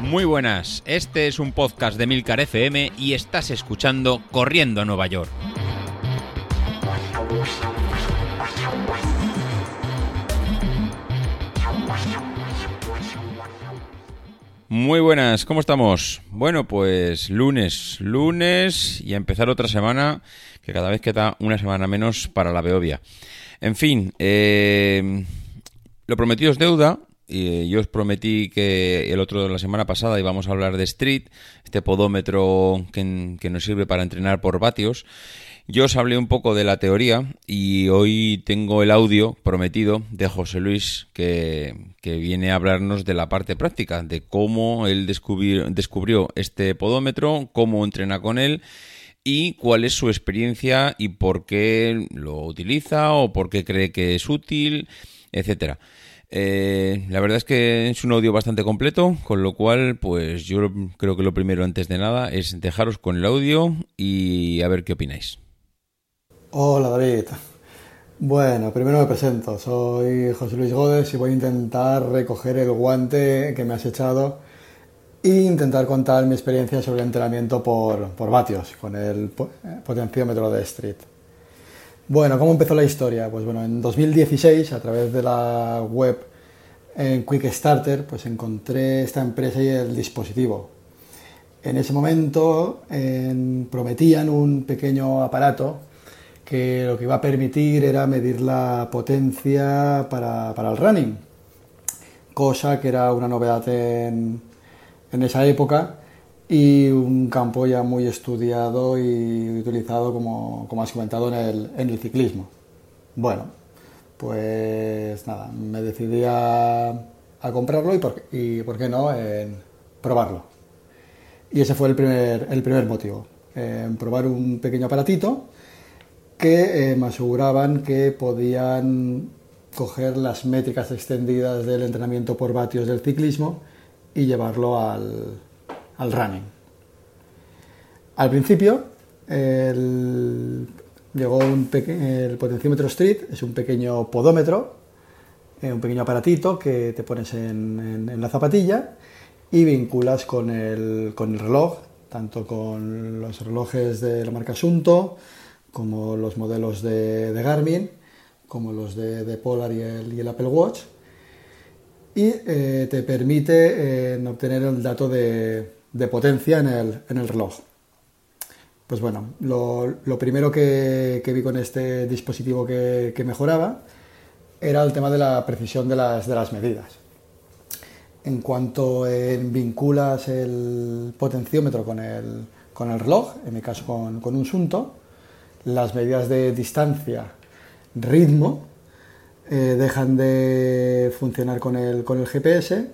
Muy buenas, este es un podcast de Milcar FM y estás escuchando Corriendo a Nueva York. Muy buenas, ¿cómo estamos? Bueno, pues lunes, lunes y a empezar otra semana que cada vez queda una semana menos para la Beovia. En fin, eh, lo prometido es deuda y yo os prometí que el otro de la semana pasada íbamos a hablar de Street, este podómetro que, nos sirve para entrenar por vatios. Yo os hablé un poco de la teoría y hoy tengo el audio prometido de José Luis que, viene a hablarnos de la parte práctica, de cómo él descubrió, descubrió este podómetro, cómo entrena con él y cuál es su experiencia y por qué lo utiliza o por qué cree que es útil, etcétera. Eh, la verdad es que es un audio bastante completo, con lo cual, pues yo creo que lo primero antes de nada es dejaros con el audio y a ver qué opináis. Hola David. Bueno, primero me presento. Soy José Luis Godes y voy a intentar recoger el guante que me has echado e intentar contar mi experiencia sobre entrenamiento por, por vatios con el potenciómetro de Street. Bueno, ¿cómo empezó la historia? Pues bueno, en 2016, a través de la web en Quick Starter, pues encontré esta empresa y el dispositivo. En ese momento prometían un pequeño aparato que lo que iba a permitir era medir la potencia para, el running, cosa que era una novedad en, en esa época y un campo ya muy estudiado y utilizado, como, como has comentado, en el, en el, ciclismo. Bueno, pues nada, me decidí a, comprarlo y por, y por, qué no, en probarlo. Y ese fue el primer, el primer motivo, probar un pequeño aparatito que eh, me aseguraban que podían coger las métricas extendidas del entrenamiento por vatios del ciclismo y llevarlo al, al running. Al principio llegó un el potenciómetro Street, es un pequeño podómetro, eh, un pequeño aparatito que te pones en, la zapatilla y vinculas con el, con el, reloj, tanto con los relojes de la marca Asunto, como los modelos de, Garmin, como los de, Polar y el, Apple Watch, y eh, te permite eh, obtener el dato de, de potencia en el, en el reloj. Pues bueno, lo, lo primero que, que, vi con este dispositivo que, que, mejoraba era el tema de la precisión de las, de las medidas. En cuanto en vinculas el potenciómetro con el, con el reloj, en mi caso con, con un Sunto, las medidas de distancia, ritmo, eh, dejan de funcionar con el, con el GPS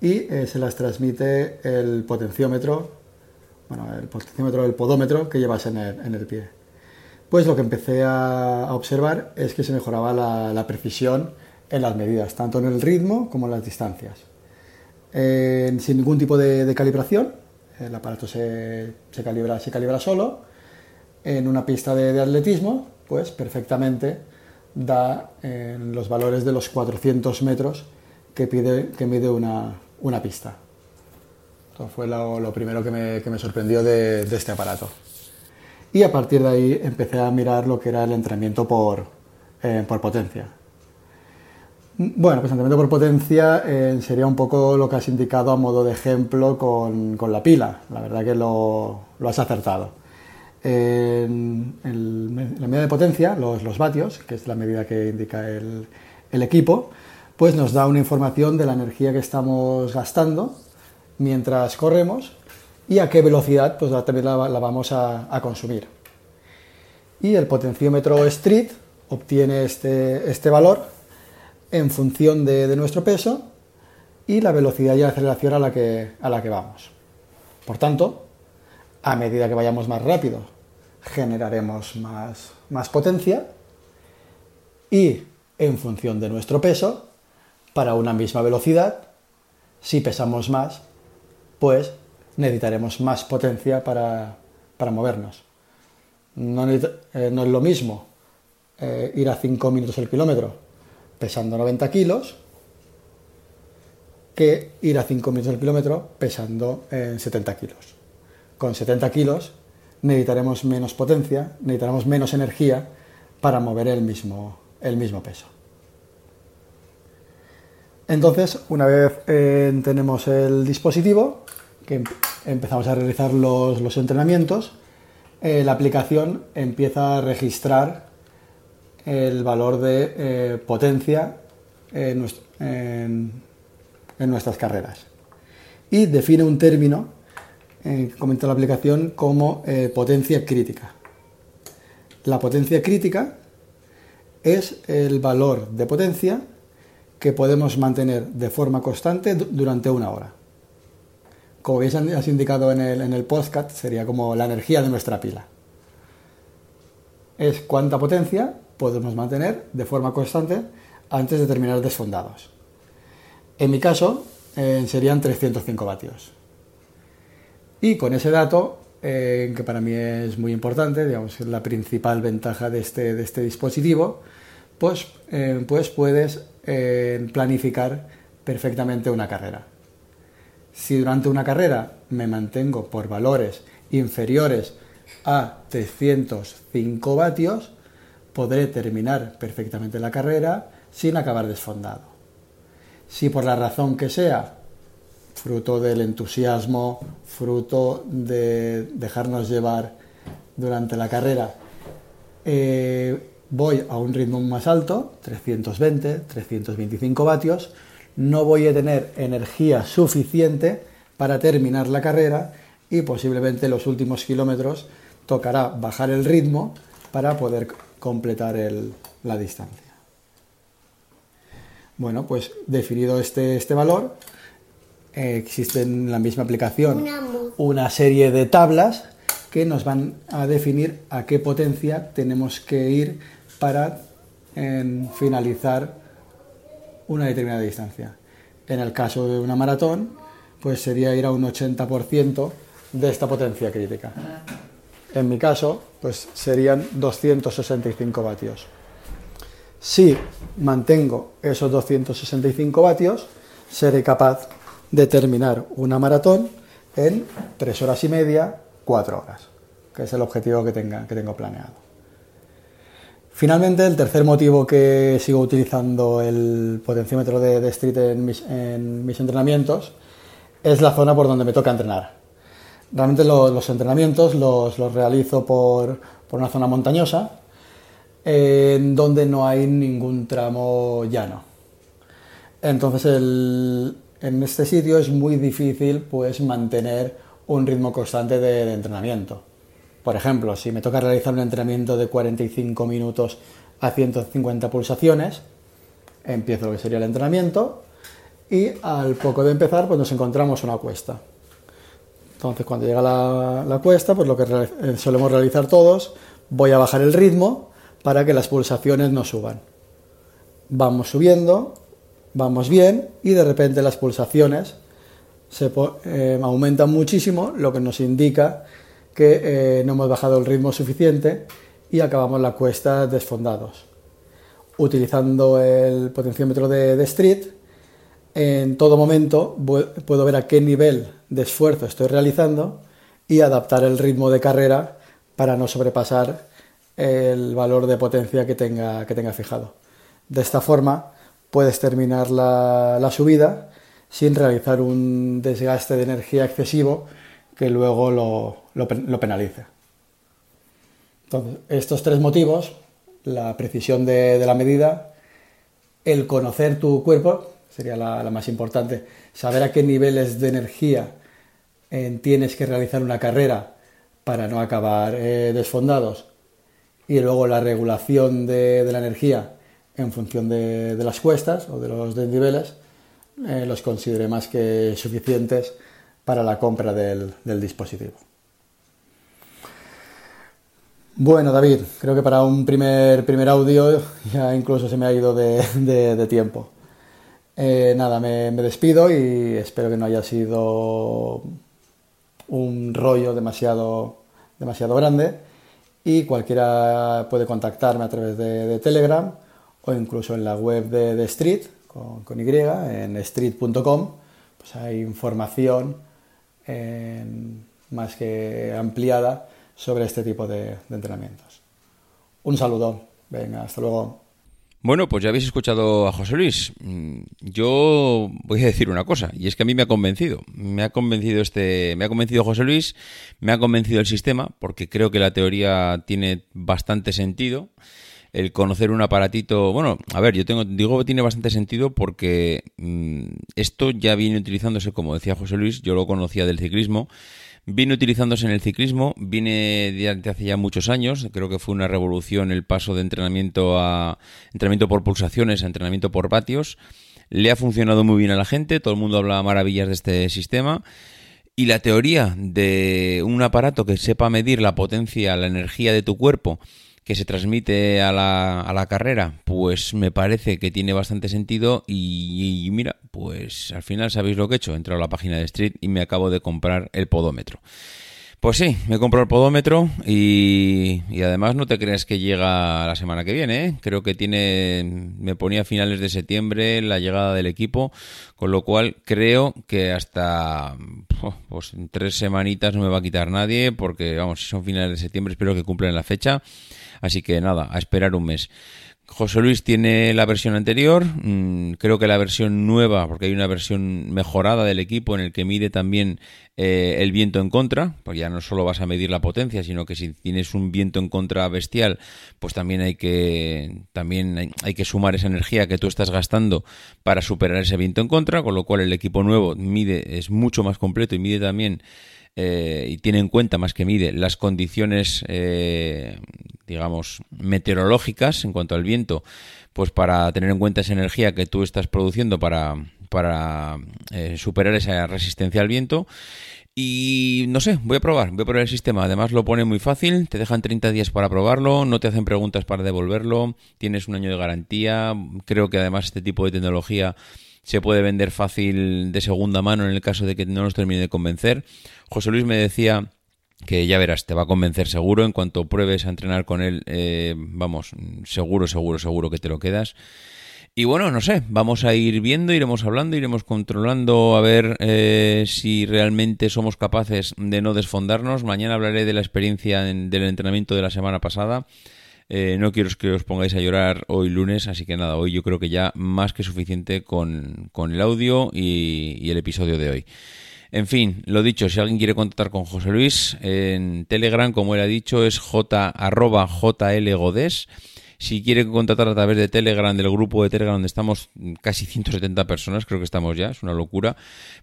y eh, se las transmite el potenciómetro, bueno, el potenciómetro del podómetro que llevas en el, pie. Pues lo que empecé a, observar es que se mejoraba la, precisión en las medidas, tanto en el ritmo como en las distancias. sin ningún tipo de, calibración, el aparato se, calibra, se calibra solo. En una pista de, atletismo, pues perfectamente da los valores de los 400 metros que, pide, que mide una, una pista. Esto fue lo, primero que me, sorprendió de, este aparato. Y a partir de ahí empecé a mirar lo que era el entrenamiento por, eh, potencia. Bueno, pues entrenamiento por potencia eh, sería un poco lo que has indicado a modo de ejemplo con, la pila. La verdad que lo, has acertado. En, la medida de potencia, los, vatios, que es la medida que indica el equipo, pues nos da una información de la energía que estamos gastando mientras corremos y a qué velocidad pues también la, vamos a, consumir. Y el potenciómetro Street obtiene este, este valor en función de, nuestro peso y la velocidad y aceleración a la que, a la que vamos. Por tanto, a medida que vayamos más rápido, generaremos más, más potencia y en función de nuestro peso, para una misma velocidad, si pesamos más, pues necesitaremos más potencia para, movernos. No, eh, es lo mismo eh, ir a 5 minutos el kilómetro pesando 90 kilos que ir a 5 minutos al kilómetro pesando en 70 kilos. Con 70 kilos necesitaremos menos potencia, necesitaremos menos energía para mover el mismo, el mismo peso. Entonces, una vez eh, tenemos el dispositivo, que em-, empezamos a realizar los, entrenamientos, eh, la aplicación empieza a registrar el valor de eh, potencia en, nuestras carreras y define un término que comenta la aplicación como potencia crítica. La potencia crítica es el valor de potencia que podemos mantener de forma constante durante una hora. Como bien has indicado en el, en el podcast, sería como la energía de nuestra pila. Es cuánta potencia podemos mantener de forma constante antes de terminar desfondados. En mi caso, eh, serían 305 vatios. Y con ese dato, eh, que para mí es muy importante, digamos, es la principal ventaja de este, de este dispositivo, pues, eh, pues puedes eh, planificar perfectamente una carrera. Si durante una carrera me mantengo por valores inferiores a 305 vatios, podré terminar perfectamente la carrera sin acabar desfondado. Si por la razón que sea, fruto del entusiasmo, fruto de dejarnos llevar durante la carrera, eh, voy a un ritmo más alto, 320, 325 vatios, no voy a tener energía suficiente para terminar la carrera y posiblemente los últimos kilómetros tocará bajar el ritmo para poder completar la distancia. Bueno, pues definido este, este valor, eh, existe en la misma aplicación una serie de tablas que nos van a definir a qué potencia tenemos que ir para finalizar una determinada distancia. En el caso de una maratón, pues sería ir a un 80% de esta potencia crítica. En mi caso, pues serían 265 vatios. Si mantengo esos 265 vatios, seré capaz de terminar una maratón en 3 horas y media, 4 horas, que es el objetivo que, tenga, que tengo planeado. Finalmente, el tercer motivo que sigo utilizando el potenciómetro de, Street en mis, entrenamientos es la zona por donde me toca entrenar. Realmente los entrenamientos los, realizo por, una zona montañosa, en donde no hay ningún tramo llano. Entonces, en este sitio es muy difícil pues, mantener un ritmo constante de entrenamiento. Por ejemplo, si me toca realizar un entrenamiento de 45 minutos a 150 pulsaciones, empiezo lo que sería el entrenamiento y al poco de empezar pues nos encontramos una cuesta. Entonces cuando llega la, cuesta, pues lo que eh, solemos realizar todos, voy a bajar el ritmo para que las pulsaciones no suban. Vamos subiendo, vamos bien y de repente las pulsaciones se eh, aumentan muchísimo, lo que nos indica que eh, no hemos bajado el ritmo suficiente y acabamos la cuesta desfondados. Utilizando el potenciómetro de, Street, en todo momento puedo ver a qué nivel de esfuerzo estoy realizando y adaptar el ritmo de carrera para no sobrepasar el valor de potencia que tenga, que tenga fijado. De esta forma puedes terminar la, la subida sin realizar un desgaste de energía excesivo que luego lo, lo, penalice. Entonces, estos tres motivos, la precisión de, la medida, el conocer tu cuerpo, sería la, más importante, saber a qué niveles de energía eh, tienes que realizar una carrera para no acabar eh, desfondados, y luego la regulación de, la energía en función de, las cuestas o de los desniveles, eh, los consideré más que suficientes para la compra del, dispositivo. Bueno, David, creo que para un primer, primer audio ya incluso se me ha ido de, tiempo. Eh, nada, me, despido y espero que no haya sido un rollo demasiado, demasiado grande. Y cualquiera puede contactarme a través de, Telegram o incluso en la web de, Street, con, con Y, en street.com pues hay información más que ampliada sobre este tipo de entrenamientos. Un saludo. Venga, hasta luego. Bueno, pues ya habéis escuchado a José Luis. Mm, yo voy a decir una cosa, y es que a mí me ha convencido. Me ha convencido este, me ha convencido José Luis, me ha convencido el sistema, porque creo que la teoría tiene bastante sentido. El conocer un aparatito, bueno, a ver, yo tengo, digo tiene bastante sentido porque mm, esto ya viene utilizándose, como decía José Luis, yo lo conocía del ciclismo Viene utilizándose en el ciclismo, viene de hace ya muchos años, creo que fue una revolución el paso de entrenamiento a entrenamiento por pulsaciones a entrenamiento por vatios. Le ha funcionado muy bien a la gente, todo el mundo habla maravillas de este sistema. Y la teoría de un aparato que sepa medir la potencia, la energía de tu cuerpo que se transmite a la, a la carrera, pues me parece que tiene bastante sentido y, mira, pues al final sabéis lo que he hecho, he entrado a la página de Street y me acabo de comprar el podómetro. Pues sí, me he comprado el podómetro y, y, además no te creas que llega la semana que viene, ¿eh? creo que tiene, me ponía a finales de septiembre la llegada del equipo, con lo cual creo que hasta pues en tres semanitas no me va a quitar nadie, porque vamos, si son finales de septiembre espero que cumplan la fecha Así que nada, a esperar un mes. José Luis tiene la versión anterior, mm, creo que la versión nueva, porque hay una versión mejorada del equipo en el que mide también eh, el viento en contra, porque ya no solo vas a medir la potencia, sino que si tienes un viento en contra bestial, pues también hay que también hay que sumar esa energía que tú estás gastando para superar ese viento en contra, con lo cual el equipo nuevo mide es mucho más completo y mide también eh, y tiene en cuenta más que mide las condiciones, eh, digamos, meteorológicas en cuanto al viento, pues para tener en cuenta esa energía que tú estás produciendo para, para eh, superar esa resistencia al viento. Y no sé, voy a probar, voy a probar el sistema. Además lo pone muy fácil, te dejan 30 días para probarlo, no te hacen preguntas para devolverlo, tienes un año de garantía. Creo que además este tipo de tecnología se puede vender fácil de segunda mano en el caso de que no nos termine de convencer. José Luis me decía que ya verás, te va a convencer seguro. En cuanto pruebes a entrenar con él, eh, vamos, seguro, seguro, seguro que te lo quedas. Y bueno, no sé, vamos a ir viendo, iremos hablando, iremos controlando a ver eh, si realmente somos capaces de no desfondarnos. Mañana hablaré de la experiencia del entrenamiento de la semana pasada. Eh, no quiero que os pongáis a llorar hoy lunes, así que nada, hoy yo creo que ya más que suficiente con, el audio y, el episodio de hoy. En fin, lo dicho, si alguien quiere contactar con José Luis, en Telegram, como él ha dicho, es j, arroba jlgodes. Si quiere contratar a través de Telegram, del grupo de Telegram donde estamos casi 170 personas, creo que estamos ya, es una locura,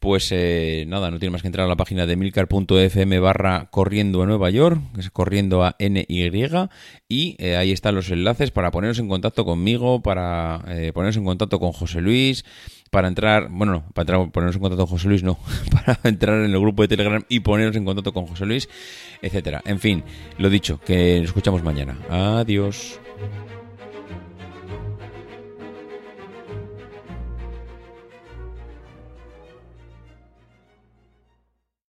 pues eh, nada, no tiene más que entrar a la página de milcar.fm barra corriendo a Nueva York, que es corriendo a NY, y eh, ahí están los enlaces para poneros en contacto conmigo, para eh, poneros en contacto con José Luis, para entrar, bueno, no, para entrar, ponernos en contacto con José Luis, no, para entrar en el grupo de Telegram y ponernos en contacto con José Luis, etcétera. En fin, lo dicho, que nos escuchamos mañana. Adiós. thank you